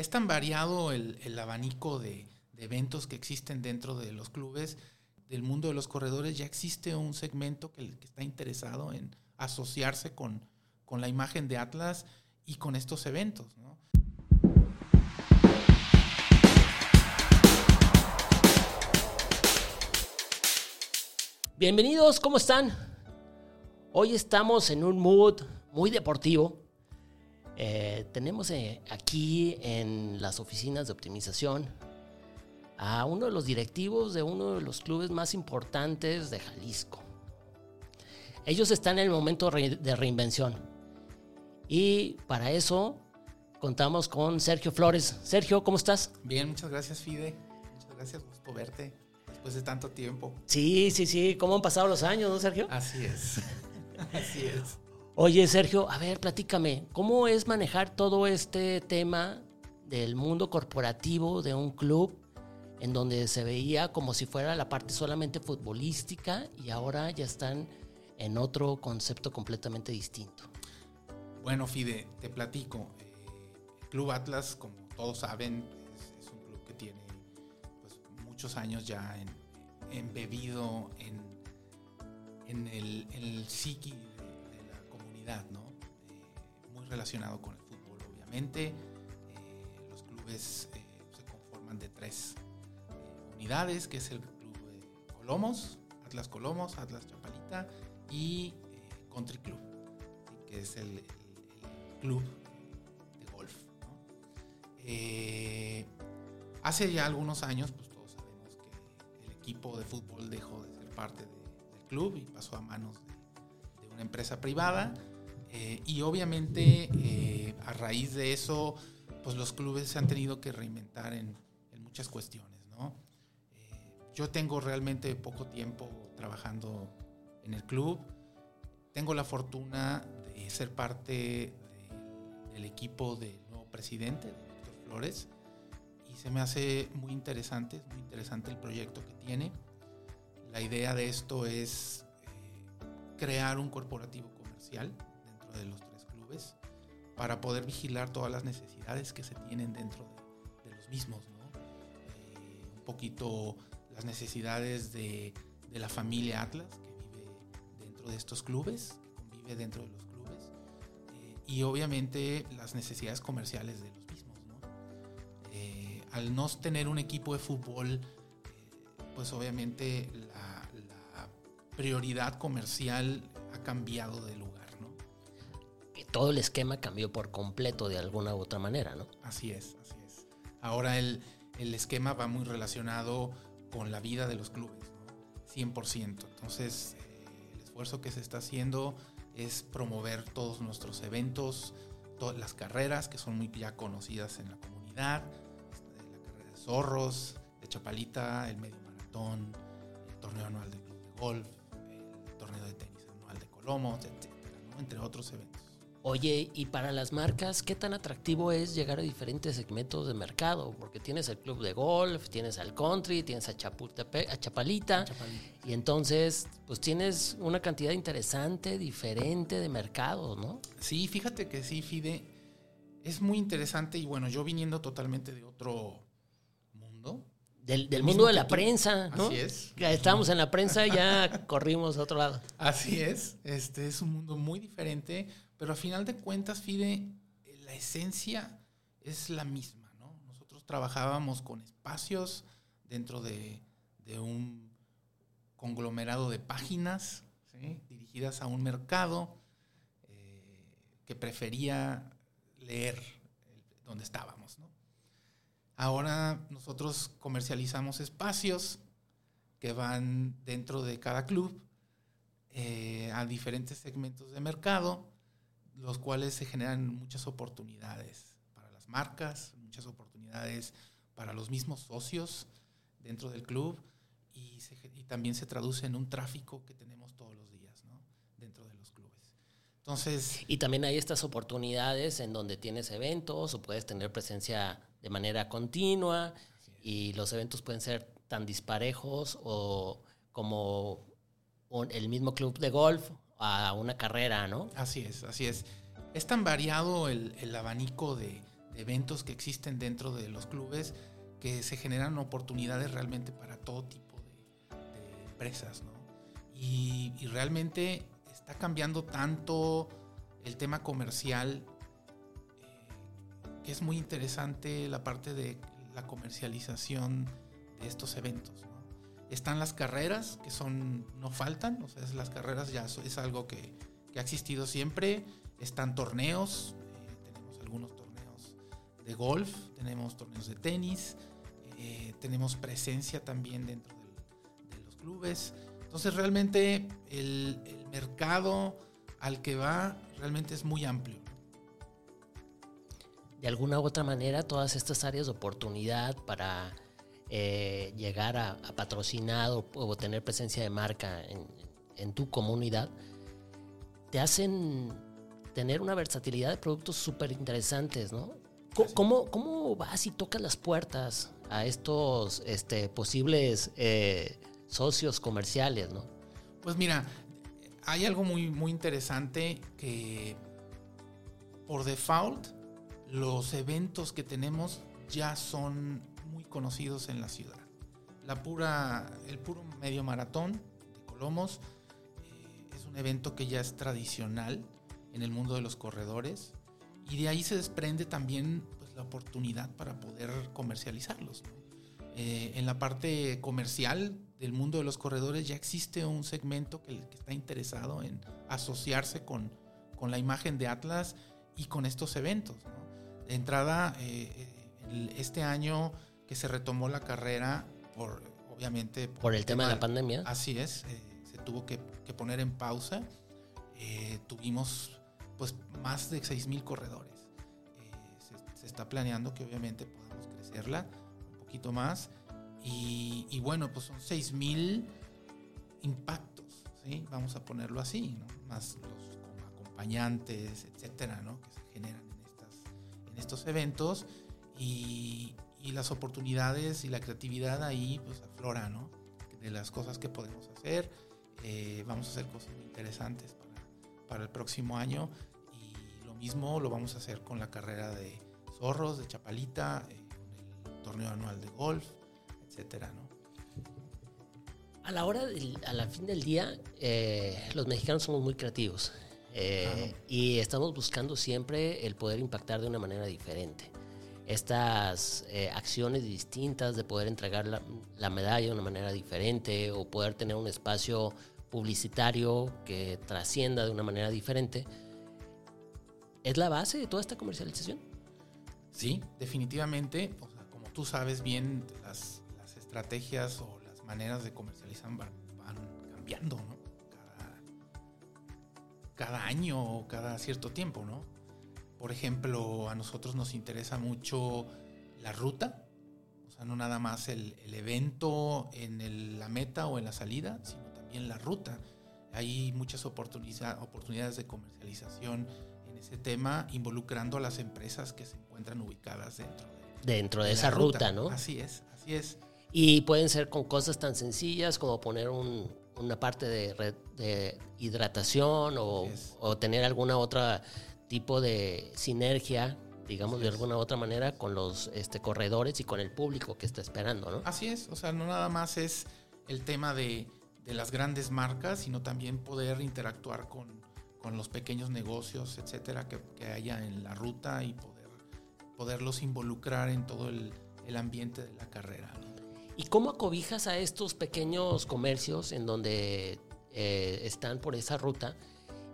es tan variado el, abanico de, eventos que existen dentro de los clubes, del mundo de los corredores, ya existe un segmento que, está interesado en asociarse con, con, la imagen de Atlas y con estos eventos. Bienvenidos, ¿cómo están? Hoy estamos en un mood muy deportivo. Eh, tenemos eh, aquí en las oficinas de optimización a uno de los directivos de uno de los clubes más importantes de Jalisco. Ellos están en el momento de reinvención. Y para eso contamos con Sergio Flores. Sergio, ¿cómo estás? Bien, muchas gracias, Fide. Muchas gracias, gusto verte después de tanto tiempo. Sí, sí, sí. ¿Cómo han pasado los años, no, Sergio? Así es. Así es. Oye, Sergio, a ver, platícame, ¿cómo es manejar todo este tema del mundo corporativo de un club en donde se veía como si fuera la parte solamente futbolística y ahora ya están en otro concepto completamente distinto? Bueno, Fide, te platico. Eh, el Club Atlas, como todos saben, es, un club que tiene pues, muchos años ya embebido en, en, el, en el psiqui Eh, muy relacionado con el fútbol, obviamente. Eh, los clubes eh, se conforman de tres unidades, que es el club Colomos, Atlas Colomos, Atlas Chapalita y Country Club, que es el, club de golf. hace ya algunos años, pues todos sabemos que el equipo de fútbol dejó de ser parte del club y pasó a manos de una empresa privada eh, y obviamente eh, a raíz de eso, pues los clubes se han tenido que reinventar en, muchas cuestiones, ¿no? Eh, yo tengo realmente poco tiempo trabajando en el club. Tengo la fortuna de ser parte del equipo del nuevo presidente, Víctor Flores, y se me hace muy interesante, muy interesante el proyecto que tiene. La idea de esto es crear un corporativo comercial de los tres clubes para poder vigilar todas las necesidades que se tienen dentro de, los mismos. Eh, un poquito las necesidades de, la familia Atlas que vive dentro de estos clubes, que convive dentro de los clubes, eh, y obviamente las necesidades comerciales de los mismos. Eh, al no tener un equipo de fútbol, pues obviamente la, la prioridad comercial ha cambiado de lugar todo el esquema cambió por completo de alguna u otra manera, ¿no? Así es, así es. Ahora el, esquema va muy relacionado con la vida de los clubes, ¿no? 100%. Entonces, eh, el esfuerzo que se está haciendo es promover todos nuestros eventos, todas las carreras que son muy ya conocidas en la comunidad, este, la carrera de zorros, de Chapalita, el medio maratón, el torneo anual de golf, el torneo de tenis anual de Colomos, etcétera, entre otros eventos. Oye, y para las marcas, ¿qué tan atractivo es llegar a diferentes segmentos de mercado? Porque tienes el club de golf, tienes al country, tienes a, a Chapalita, y entonces, pues tienes una cantidad interesante, diferente de mercados, ¿no? Sí, fíjate que sí, Fide, es muy interesante y bueno, yo viniendo totalmente de otro mundo. Del, mundo de la prensa, ¿no? Así es. Estábamos en la prensa y ya corrimos a otro lado. Así es, este es un mundo muy diferente pero a final de cuentas, Fide, la esencia es la misma, ¿no? Nosotros trabajábamos con espacios dentro de, un conglomerado de páginas dirigidas a un mercado eh, que prefería leer donde estábamos, ¿no? Ahora nosotros comercializamos espacios que van dentro de cada club eh, a diferentes segmentos de mercado los cuales se generan muchas oportunidades para las marcas, muchas oportunidades para los mismos socios dentro del club y, también se traduce en un tráfico que tenemos todos los días ¿no? dentro de los clubes. Entonces, y también hay estas oportunidades en donde tienes eventos o puedes tener presencia de manera continua y los eventos pueden ser tan disparejos o como el mismo club de golf a una carrera, ¿no? Así es, así es. Es tan variado el, abanico de, eventos que existen dentro de los clubes que se generan oportunidades realmente para todo tipo de, empresas, ¿no? Y, realmente está cambiando tanto el tema comercial es muy interesante la parte de la comercialización de estos eventos. Están las carreras, que son no faltan, o sea, las carreras ya es algo que, que ha existido siempre. Están torneos, eh, tenemos algunos torneos de golf, tenemos torneos de tenis, eh, tenemos presencia también dentro de los clubes. Entonces realmente el, mercado al que va realmente es muy amplio. De alguna u otra manera, todas estas áreas de oportunidad para eh, llegar a, a patrocinado o tener presencia de marca en, en tu comunidad, te hacen tener una versatilidad de productos súper interesantes, ¿no? ¿Cómo, ¿Cómo, vas y tocas las puertas a estos este, posibles eh, socios comerciales, no? Pues mira, hay algo muy, muy interesante que por default los eventos que tenemos ya son muy conocidos en la ciudad. La pura, el puro medio maratón de Colomos eh, es un evento que ya es tradicional en el mundo de los corredores y de ahí se desprende también pues, la oportunidad para poder comercializarlos. Eh, en la parte comercial del mundo de los corredores ya existe un segmento que, está interesado en asociarse con, con, la imagen de Atlas y con estos eventos. De entrada, eh, eh, este año que se retomó la carrera, por obviamente... Por, el tema, de la pandemia. Así es, se tuvo que, que, poner en pausa. tuvimos pues más de 6.000 corredores. Eh, se, está planeando que obviamente podamos crecerla un poquito más. Y, bueno, pues son 6.000 impactos, ¿sí? vamos a ponerlo así, más los acompañantes, etcétera, ¿no? que se generan en, estos eventos. Y, y, las oportunidades y la creatividad ahí pues aflora. De las cosas que podemos hacer. Eh, vamos a hacer cosas muy interesantes para, el próximo año mismo lo vamos a hacer con la carrera de zorros, de chapalita, eh, el torneo anual de golf, etcétera, ¿no? A la hora, del, a la fin del día, eh, los mexicanos somos muy creativos eh, y estamos buscando siempre el poder impactar de una manera diferente. Estas acciones distintas de poder entregar la, la medalla de una manera diferente o poder tener un espacio publicitario que trascienda de una manera diferente, ¿Es la base de toda esta comercialización? Sí, definitivamente. O sea, como tú sabes bien, las, estrategias o las maneras de comercializar van, cambiando, ¿no? Cada, año o cada cierto tiempo, ¿no? Por ejemplo, a nosotros nos interesa mucho la ruta, o sea, no nada más el, evento en la meta o en la salida, sino también la ruta. Hay muchas oportunidades de comercialización ese tema involucrando a las empresas que se encuentran ubicadas dentro de, dentro de, esa ruta. ¿no? Así es, así es. Y pueden ser con cosas tan sencillas como poner una parte de, de hidratación o, o, tener alguna otra tipo de sinergia, digamos de alguna otra manera, con los este, corredores y con el público que está esperando, ¿no? Así es, o sea, no nada más es el tema de, de las grandes marcas, sino también poder interactuar con con los pequeños negocios, etcétera, que, que haya en la ruta y poder, poderlos involucrar en todo el, el ambiente de la carrera. ¿Y cómo acobijas a estos pequeños comercios en donde eh, están por esa ruta?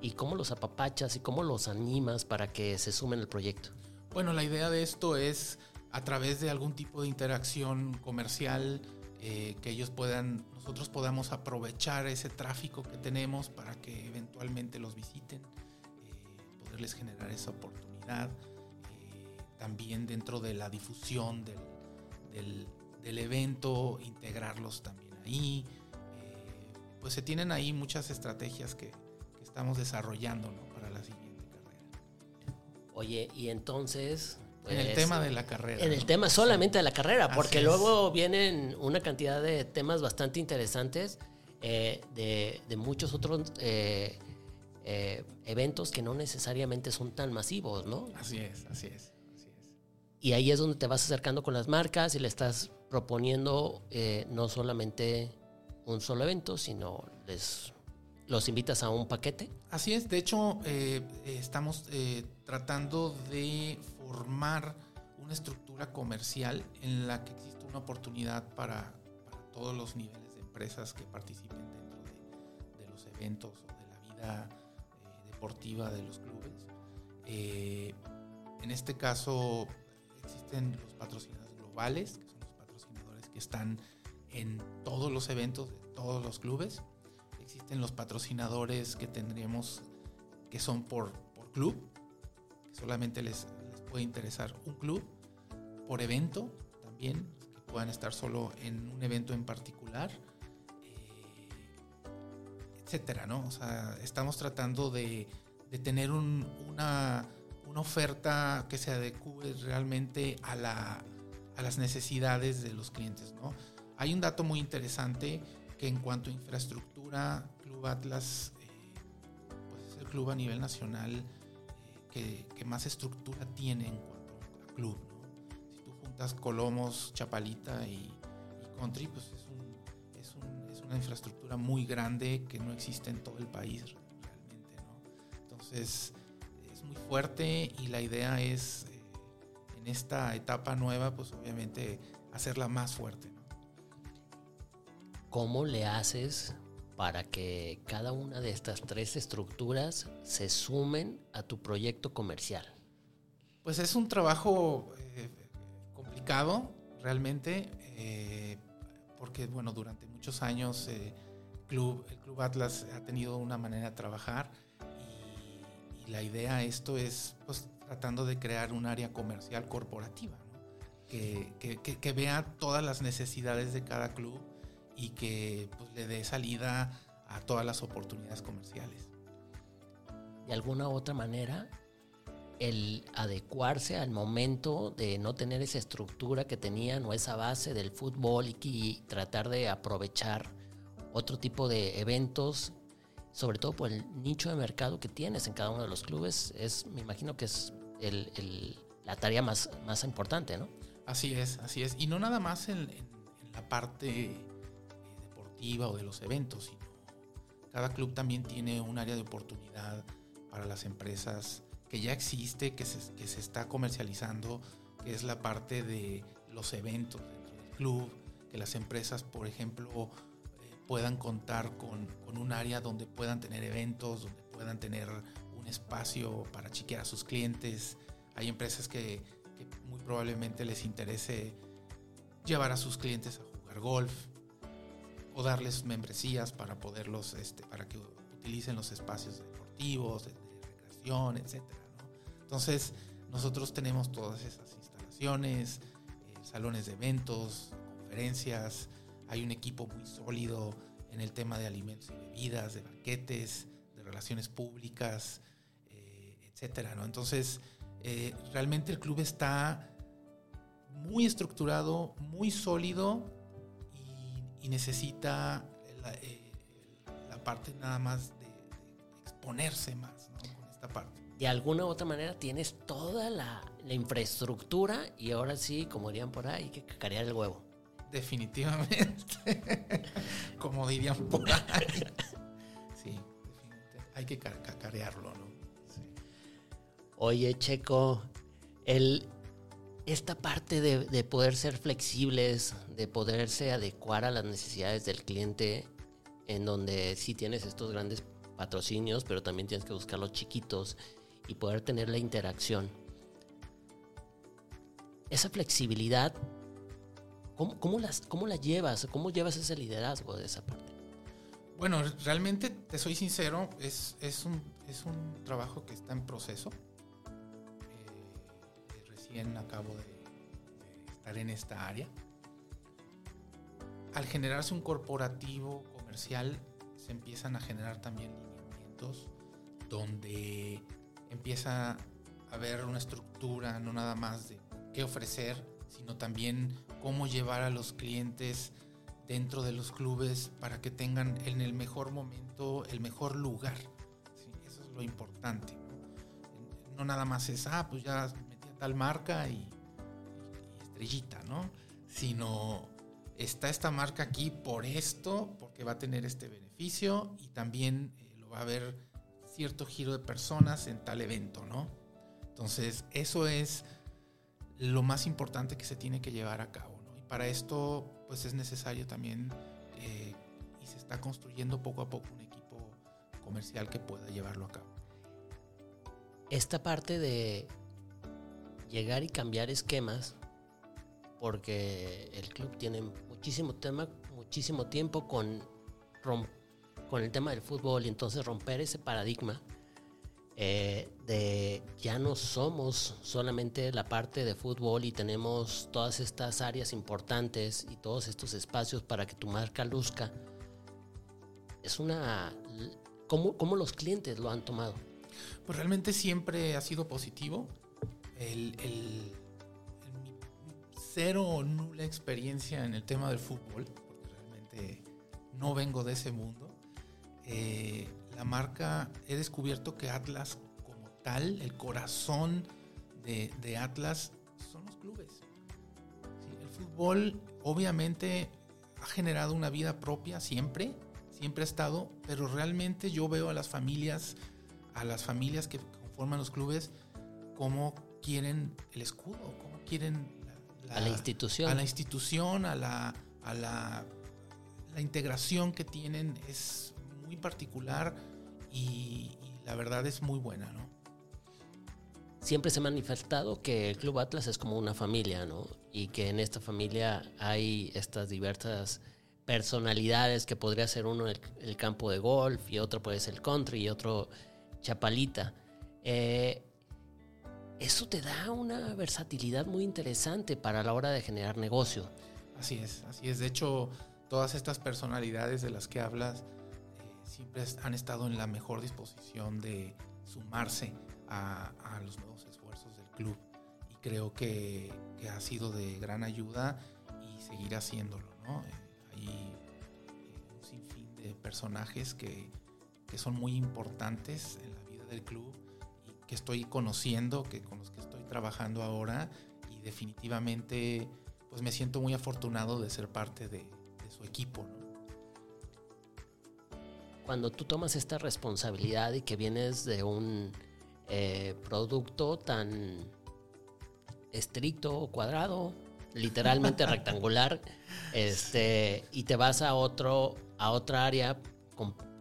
¿Y cómo los apapachas y cómo los animas para que se sumen al proyecto? Bueno, la idea de esto es a través de algún tipo de interacción comercial, eh, que ellos puedan, nosotros podamos aprovechar ese tráfico que tenemos para que eventualmente los visiten, eh, poderles generar esa oportunidad. También dentro de la difusión del, evento, integrarlos también ahí. pues se tienen ahí muchas estrategias que, que estamos desarrollando para la siguiente carrera. Oye, y entonces en el tema de la carrera. En el tema solamente de la carrera, porque luego vienen una cantidad de temas bastante interesantes eh, de, muchos otros eh, eh, eventos que no necesariamente son tan masivos, ¿no? Así es, así es. y ahí es donde te vas acercando con las marcas y le estás proponiendo eh, no solamente un solo evento, sino les los invitas a un paquete. Así es, de hecho eh, estamos eh, tratando de formar una estructura comercial en la que existe una oportunidad para, todos los niveles de empresas que participen dentro de, los eventos o de la vida deportiva de los clubes. en este caso existen los patrocinadores globales, están en todos los eventos de todos los clubes existen los patrocinadores que tendríamos que son por, club, que solamente les, puede interesar un club, por evento también, que puedan estar solo en un evento en particular, eh, etcétera, ¿no? O sea, estamos tratando de, tener una, una, oferta que se adecue realmente a, la, a las necesidades de los clientes, ¿no? Hay un dato muy interesante que en cuanto a infraestructura, Club Atlas eh, pues es el club a nivel nacional eh, que, más estructura tiene en cuanto a club. Si tú juntas Colomos, Chapalita y, Country, pues es, una infraestructura muy grande que no existe en todo el país realmente. Entonces es muy fuerte y la idea es en esta etapa nueva, pues obviamente hacerla más fuerte. ¿cómo le haces para que cada una de estas tres estructuras se sumen a tu proyecto comercial? Pues es un trabajo eh, complicado, realmente, eh, porque bueno, durante muchos años eh, Club, el Club Atlas ha tenido una manera de trabajar la idea de esto es pues tratando de crear un área comercial corporativa, que, que vea todas las necesidades de cada club y que pues, le dé salida a todas las oportunidades comerciales. De alguna otra manera, el adecuarse al momento de no tener esa estructura que tenían o esa base del fútbol y, tratar de aprovechar otro tipo de eventos, sobre todo por el nicho de mercado que tienes en cada uno de los clubes, es, me imagino que es la tarea más, más importante, ¿no? Así es, así es. Y no nada más en la parte o de los eventos, sino cada club también tiene un área de oportunidad para las empresas que ya existe, que se, que se está comercializando, que es la parte de los eventos del club, que las empresas, por ejemplo, eh, puedan contar con, con, un área donde puedan tener eventos, donde puedan tener un espacio para chiquear a sus clientes. Hay empresas que, que muy probablemente les interese llevar a sus clientes a jugar golf, o darles membresías para poderlos, este, para que utilicen los espacios deportivos, de, recreación, etcétera. Entonces, nosotros tenemos todas esas instalaciones, eh, salones de eventos, conferencias, hay un equipo muy sólido en el tema de alimentos y bebidas, de banquetes, de relaciones públicas, eh, etcétera. ¿no? Entonces, eh, realmente el club está muy estructurado, muy sólido y necesita eh, la, parte nada más de, exponerse más con esta parte. De alguna u otra manera tienes toda la, infraestructura y ahora sí, como dirían por ahí, hay que cacarear el huevo. Definitivamente. como dirían por ahí. Sí. Hay que cacarearlo, ¿no? Oye, Checo, el, esta parte de, poder ser flexibles, de poderse adecuar a las necesidades del cliente, en donde sí tienes estos grandes patrocinios, pero también tienes que buscar los chiquitos y poder tener la interacción. Esa flexibilidad, ¿cómo, las, cómo la llevas? ¿Cómo llevas ese liderazgo de esa parte? Bueno, realmente, te soy sincero, es, es, un, es un trabajo que está en proceso acabo de, estar en esta área. Al generarse un corporativo comercial, se empiezan a generar también lineamientos donde empieza a haber una estructura, no nada más de qué ofrecer, sino también cómo llevar a los clientes dentro de los clubes para que tengan en el mejor momento el mejor lugar. eso es lo importante. No nada más es, ah, pues ya tal marca y, estrellita, ¿no? Sino está esta marca aquí por esto, porque va a tener este beneficio y también eh, lo va a haber cierto giro de personas en tal evento, ¿no? Entonces, eso es lo más importante que se tiene que llevar a cabo, ¿no? Y para esto, pues es necesario también eh, y se está construyendo poco a poco un equipo comercial que pueda llevarlo a cabo. Esta parte de llegar y cambiar esquemas, porque el club tiene muchísimo tema, muchísimo tiempo con, con el tema del fútbol y entonces romper ese paradigma eh, de ya no somos solamente la parte de fútbol y tenemos todas estas áreas importantes y todos estos espacios para que tu marca luzca. Es una... ¿Cómo, cómo los clientes lo han tomado? Pues realmente siempre ha sido positivo. El, el, cero o nula experiencia en el tema del fútbol, porque realmente no vengo de ese mundo. Eh, la marca, he descubierto que Atlas como tal, el corazón de, Atlas son los clubes. el fútbol obviamente ha generado una vida propia siempre, siempre ha estado, pero realmente yo veo a las familias, a las familias que conforman los clubes, cómo quieren el escudo, cómo quieren la, a la institución. A la institución, a la, a la, la integración que tienen es muy particular y, la verdad es muy buena, ¿no? Siempre se ha manifestado que el Club Atlas es como una familia, ¿no? Y que en esta familia hay estas diversas personalidades que podría ser uno el, campo de golf y otro puede ser el country y otro chapalita. Eh, eso te da una versatilidad muy interesante para la hora de generar negocio. Así es, así es. De hecho, todas estas personalidades de las que hablas siempre han estado en la mejor disposición de sumarse a, los nuevos esfuerzos del club. Y creo que, ha sido de gran ayuda y seguirá haciéndolo. ¿no? Eh, hay eh, un sinfín de personajes que, que son muy importantes en la vida del club y que estoy conociendo, que con los que estoy trabajando ahora y definitivamente pues me siento muy afortunado de ser parte de, de su equipo. ¿no? Cuando tú tomas esta responsabilidad y que vienes de un eh, producto tan estricto, cuadrado, literalmente rectangular, este, y te vas a otro, a otra área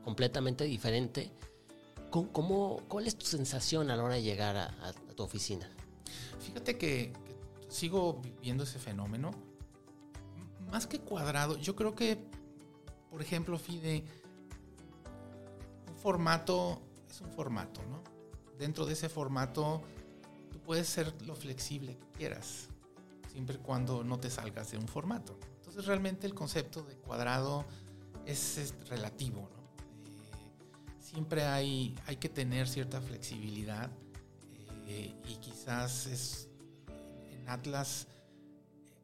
completamente diferente, ¿cómo, ¿cuál es tu sensación a la hora de llegar a, tu oficina? Fíjate que, sigo viviendo ese fenómeno. Más que cuadrado, yo creo que, por ejemplo, Fide, formato es un formato, ¿no? Dentro de ese formato tú puedes ser lo flexible que quieras, siempre y cuando no te salgas de un formato. Entonces realmente el concepto de cuadrado es, relativo, ¿no? Eh, siempre hay, hay que tener cierta flexibilidad eh, y quizás es, en Atlas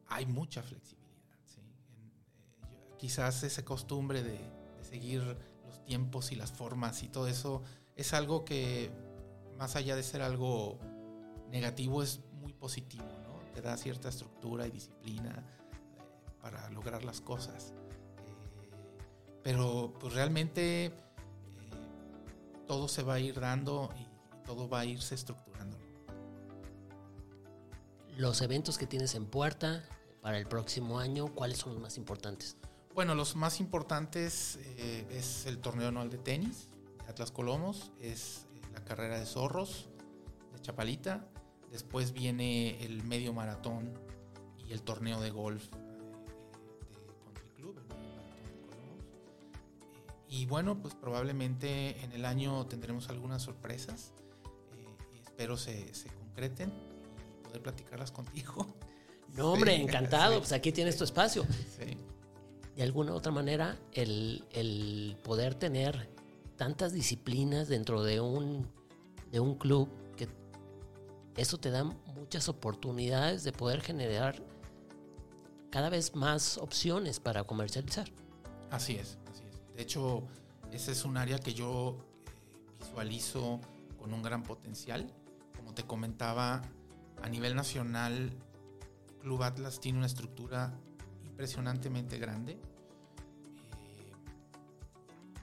hay mucha flexibilidad. Eh, quizás esa costumbre de seguir tiempos y las formas y todo eso es algo que, más allá de ser algo negativo, es muy positivo. Te da cierta estructura y disciplina eh, para lograr las cosas. Eh, pero pues realmente eh, todo se va a ir dando y, todo va a irse estructurando. Los eventos que tienes en puerta para el próximo año, ¿cuáles son los más importantes? Bueno, los más importantes eh, es el torneo anual de tenis de Atlas Colomos, es eh, la carrera de zorros de Chapalita, después viene el medio maratón y el torneo de golf eh, de Country Club, el medio maratón de Colomos. y bueno, pues probablemente en el año tendremos algunas sorpresas, espero se, se concreten y poder platicarlas contigo. No, hombre, encantado. Pues aquí tienes tu espacio. Sí de alguna u otra manera el, poder tener tantas disciplinas dentro de un, de un club eso te da muchas oportunidades de poder generar cada vez más opciones para comercializar. Así es, así es. De hecho, ese es un área que yo eh, visualizo con un gran potencial. Como te comentaba, a nivel nacional Club Atlas tiene una estructura impresionantemente grande. Eh,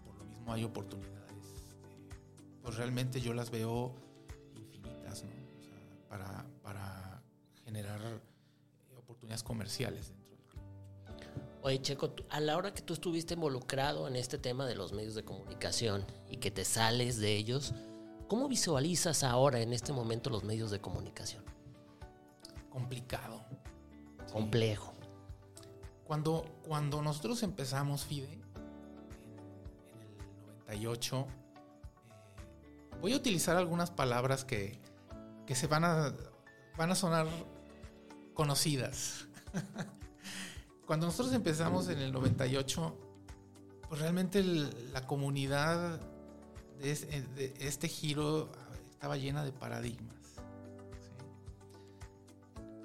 por lo mismo hay oportunidades. eh, pues realmente yo las veo infinitas, ¿no? O sea, para, para generar eh, oportunidades comerciales dentro del club. Oye, Checo, a la hora que tú estuviste involucrado en este tema de los medios de comunicación y que te sales de ellos, ¿cómo visualizas ahora en este momento los medios de comunicación? Complicado. Complejo. Cuando, cuando nosotros empezamos FIDE, en, el 98, eh, voy a utilizar algunas palabras que, que se van a, van a sonar conocidas. cuando nosotros empezamos en el 98, pues realmente la comunidad de, es- de este giro estaba llena de paradigmas.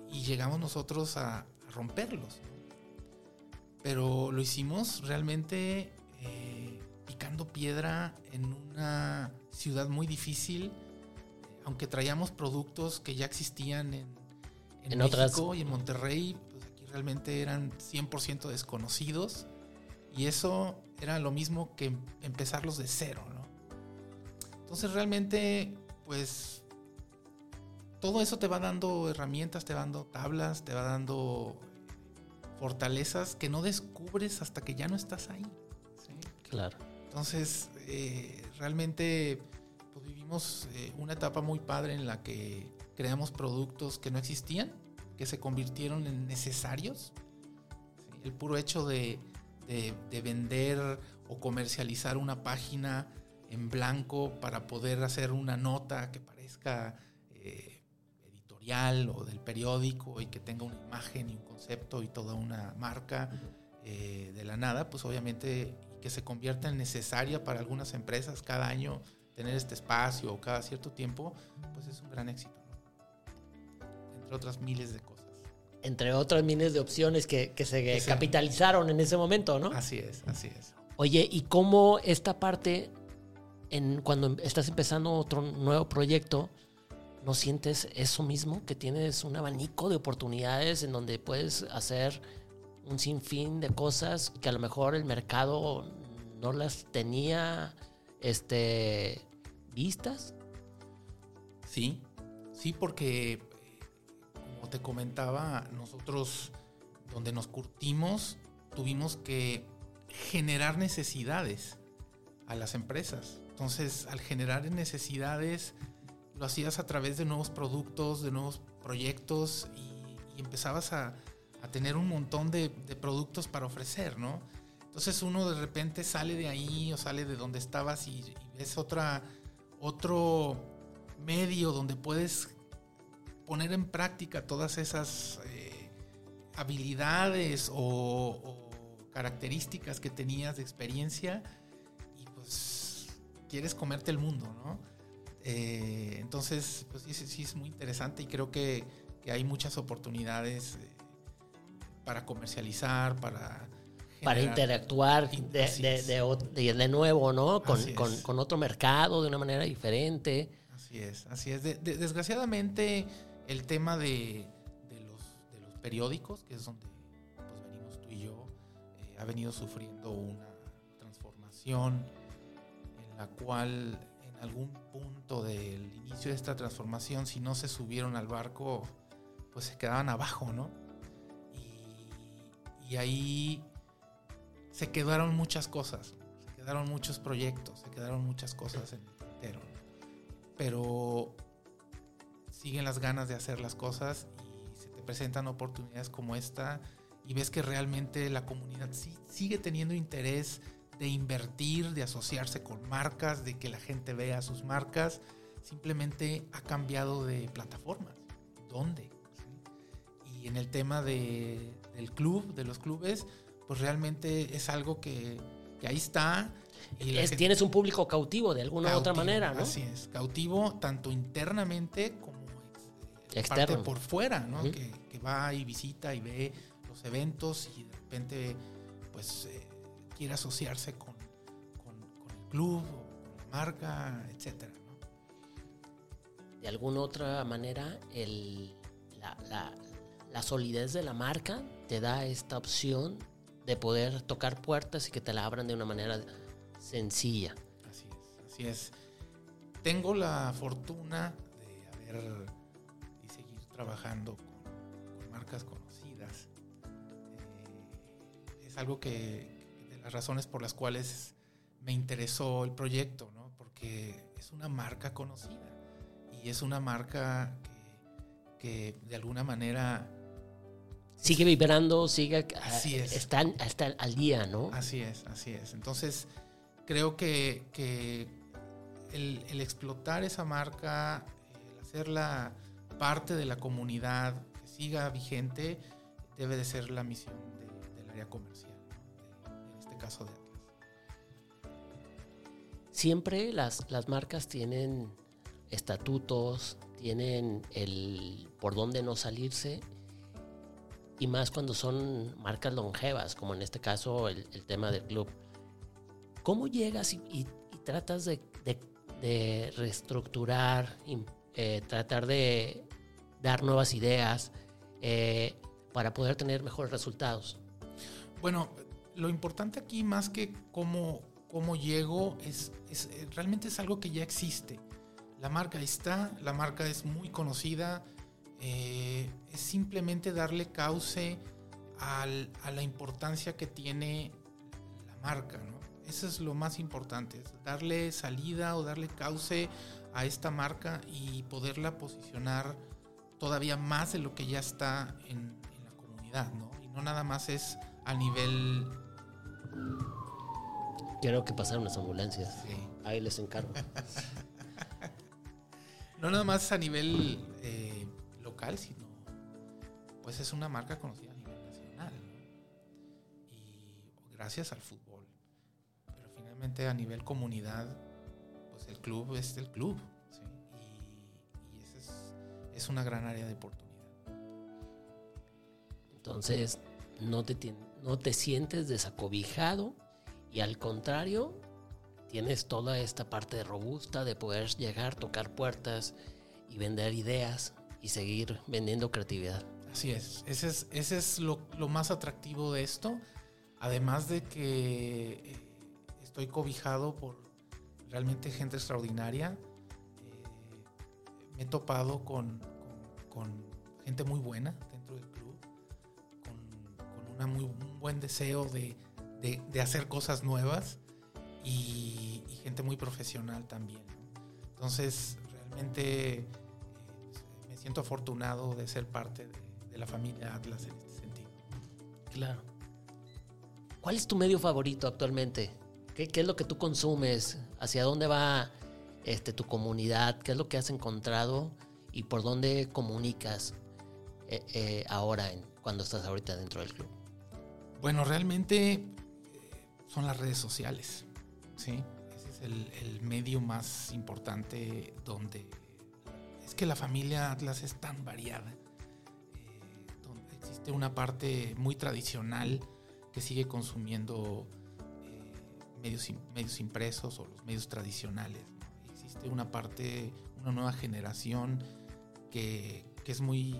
Y llegamos nosotros a romperlos. Pero lo hicimos realmente eh, picando piedra en una ciudad muy difícil, aunque traíamos productos que ya existían en, en En México otras- y en Monterrey, pues aquí realmente eran 100% desconocidos. Y eso era lo mismo que em- empezarlos de cero, ¿no? Entonces realmente, pues, todo eso te va dando herramientas, te va dando tablas, te va dando fortalezas que no descubres hasta que ya no estás ahí. ¿sí? Claro. Entonces, eh, realmente pues, vivimos eh, una etapa muy padre en la que creamos productos que no existían, que se convirtieron en necesarios. ¿sí? El puro hecho de, de- de vender o comercializar una página en blanco para poder hacer una nota que parezca editorial o del periódico y que tenga una imagen y un concepto y toda una marca eh, de la nada, pues obviamente que se convierta en necesaria para algunas empresas cada año tener este espacio o cada cierto tiempo, pues es un gran éxito, ¿no? Entre otras miles de cosas. Entre otras miles de opciones que, que se Que capitalizaron en ese momento, ¿no? Así es, así es. Oye, ¿y cómo esta parte, en, cuando estás empezando otro nuevo proyecto, no sientes eso mismo? Que tienes un abanico de oportunidades en donde puedes hacer un sinfín de cosas que a lo mejor el mercado no las tenía este, vistas. Sí, sí, porque como te comentaba, nosotros donde nos curtimos tuvimos que generar necesidades a las empresas. Entonces, al generar necesidades, lo hacías a través de nuevos productos, de nuevos proyectos y, empezabas a, tener un montón de, productos para ofrecer, ¿no? Entonces uno de repente sale de ahí o sale de donde estabas y, ves otra, otro medio donde puedes poner en práctica todas esas eh, habilidades o características que tenías de experiencia y pues quieres comerte el mundo, ¿no? Eh, entonces, pues sí, sí, es muy interesante y creo que, que hay muchas oportunidades eh, para comercializar, para... Para interactuar de, de- nuevo, ¿no? Con, con- con otro mercado, de una manera diferente. Así es, así es. De- de- desgraciadamente, el tema de, de los, de los periódicos, que es donde pues, venimos tú y yo, eh, ha venido sufriendo una transformación en la cual algún punto del inicio de esta transformación, si no se subieron al barco, pues se quedaban abajo, ¿no? Y, y ahí se quedaron muchas cosas, se quedaron muchos proyectos, se quedaron muchas cosas en el tintero. pero siguen las ganas de hacer las cosas y se te presentan oportunidades como esta y ves que realmente la comunidad sí- sigue teniendo interés de invertir, de asociarse con marcas, de que la gente vea sus marcas, simplemente ha cambiado de plataformas. ¿Dónde? ¿Sí? Y en el tema de- del club, de los clubes, pues realmente es algo que, que ahí está. y la Es- gente- tienes un público cautivo de alguna u otra manera, ¿no? Así es, cautivo tanto internamente como ex- parte por fuera, ¿no? Que, que va y visita y ve los eventos y de repente pues eh, quiere asociarse con, con- con el club o con la marca. ¿no? de alguna otra manera el, la, la- la solidez de la marca te da esta opción de poder tocar puertas y que te la abran de una manera sencilla. Así es, así es. Tengo la fortuna de haber y seguir trabajando con, marcas conocidas. Eh, es algo que, las razones por las cuales me interesó el proyecto, ¿no? Porque es una marca conocida y es una marca que, de alguna manera sigue vibrando, sigue así es. Está, al día, ¿no? Así es, así es. Entonces, creo que, que el, explotar esa marca, el hacerla parte de la comunidad, que siga vigente, debe de ser la misión del área comercial, caso de Atlas. Siempre las, las marcas tienen estatutos, tienen el por dónde no salirse y más cuando son marcas longevas, como en este caso el, tema del club. ¿Cómo llegas y, tratas de, reestructurar, y, eh, tratar de dar nuevas ideas eh, para poder tener mejores resultados? Bueno, lo importante aquí más que cómo, cómo llego es, realmente es algo que ya existe. La marca está, la marca es muy conocida, eh, es simplemente darle cauce a la importancia que tiene la marca. Eso es lo más importante, darle salida o darle cauce a esta marca y poderla posicionar todavía más de lo que ya está en, la comunidad, ¿no? Y no nada más es a nivel... Quiero que pasaran las ambulancias. Ahí les encargo. no nada más a nivel eh, local, sino pues es una marca conocida a nivel nacional. Y gracias al fútbol. Pero finalmente a nivel comunidad, pues el club es el club. Y, y esa es, es, una gran área de oportunidad. Entonces, no te, no te sientes desacobijado y al contrario, tienes toda esta parte robusta de poder llegar, tocar puertas y vender ideas y seguir vendiendo creatividad. Así es, ese es, ese es lo, más atractivo de esto, además de que eh, estoy cobijado por realmente gente extraordinaria. Eh, me he topado con, gente muy buena una muy, un buen deseo de, hacer cosas nuevas y, gente muy profesional también. Entonces, realmente eh, me siento afortunado de ser parte de, de la familia Atlas en este sentido. Claro. ¿Cuál es tu medio favorito actualmente? ¿Qué, es lo que tú consumes? ¿Hacia dónde va este, tu comunidad? ¿Qué es lo que has encontrado? ¿Y por dónde comunicas eh, eh, ahora, cuando estás ahorita dentro del club? Bueno, realmente eh, son las redes sociales. ¿sí? Ese es el, medio más importante donde es que la familia Atlas es tan variada existe una parte muy tradicional que sigue consumiendo eh, medios, medios impresos o los medios tradicionales. Existe una parte, una nueva generación que, es muy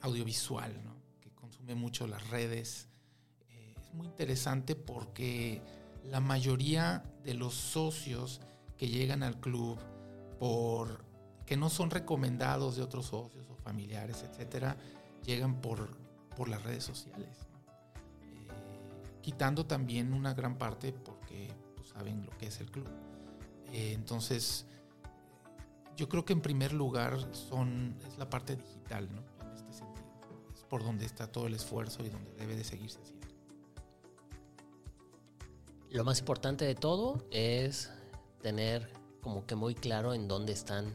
audiovisual, que consume mucho las redes. Es muy interesante porque la mayoría de los socios que llegan al club por que no son recomendados de otros socios o familiares, etcétera, llegan por, por las redes sociales. Eh, quitando también una gran parte porque pues, saben lo que es el club. Eh, entonces, yo creo que en primer lugar son, es la parte digital, ¿no? En este sentido. Es por donde está todo el esfuerzo y donde debe de seguirse haciendo. Lo más importante de todo es tener como que muy claro en dónde están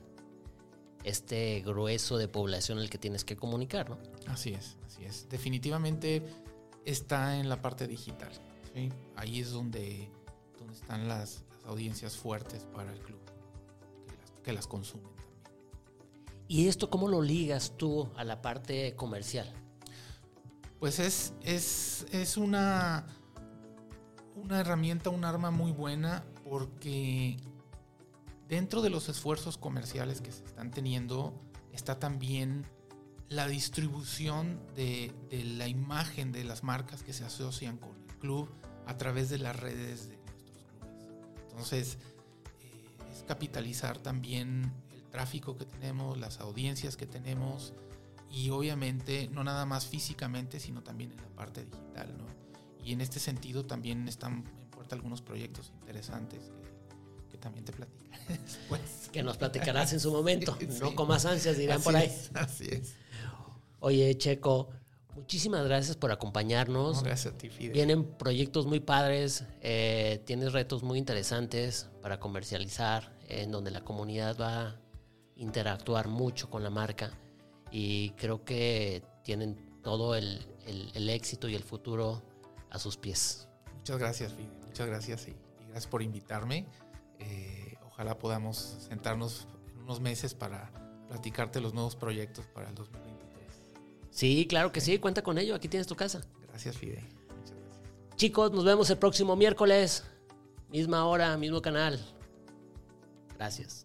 este grueso de población al que tienes que comunicar, ¿no? Así es, así es. Definitivamente está en la parte digital. Ahí es donde, donde están las, audiencias fuertes para el club, que las, consumen también. ¿Y esto cómo lo ligas tú a la parte comercial? Pues es, es, es una, una herramienta, un arma muy buena porque dentro de los esfuerzos comerciales que se están teniendo está también la distribución de, la imagen de las marcas que se asocian con el club a través de las redes de nuestros clubes. Entonces, eh, es capitalizar también el tráfico que tenemos, las audiencias que tenemos y obviamente no nada más físicamente, sino también en la parte digital. ¿no? Y en este sentido también están en puerta algunos proyectos interesantes que, que también te platicaré después. Que nos platicarás en su momento, sí, no con más ansias dirán así por ahí. Es, así es. Oye, Checo, muchísimas gracias por acompañarnos. No, gracias a ti, Fidel. Vienen proyectos muy padres, eh, tienes retos muy interesantes para comercializar, en donde la comunidad va a interactuar mucho con la marca y creo que tienen todo el, el, el éxito y el futuro a sus pies. Muchas gracias, Fidel. Muchas gracias y, y gracias por invitarme. Eh, ojalá podamos sentarnos en unos meses para platicarte los nuevos proyectos para el 2023. Sí, claro que sí, cuenta con ello. Aquí tienes tu casa. Gracias, Fidel. Muchas gracias. Chicos, nos vemos el próximo miércoles. Misma hora, mismo canal. Gracias.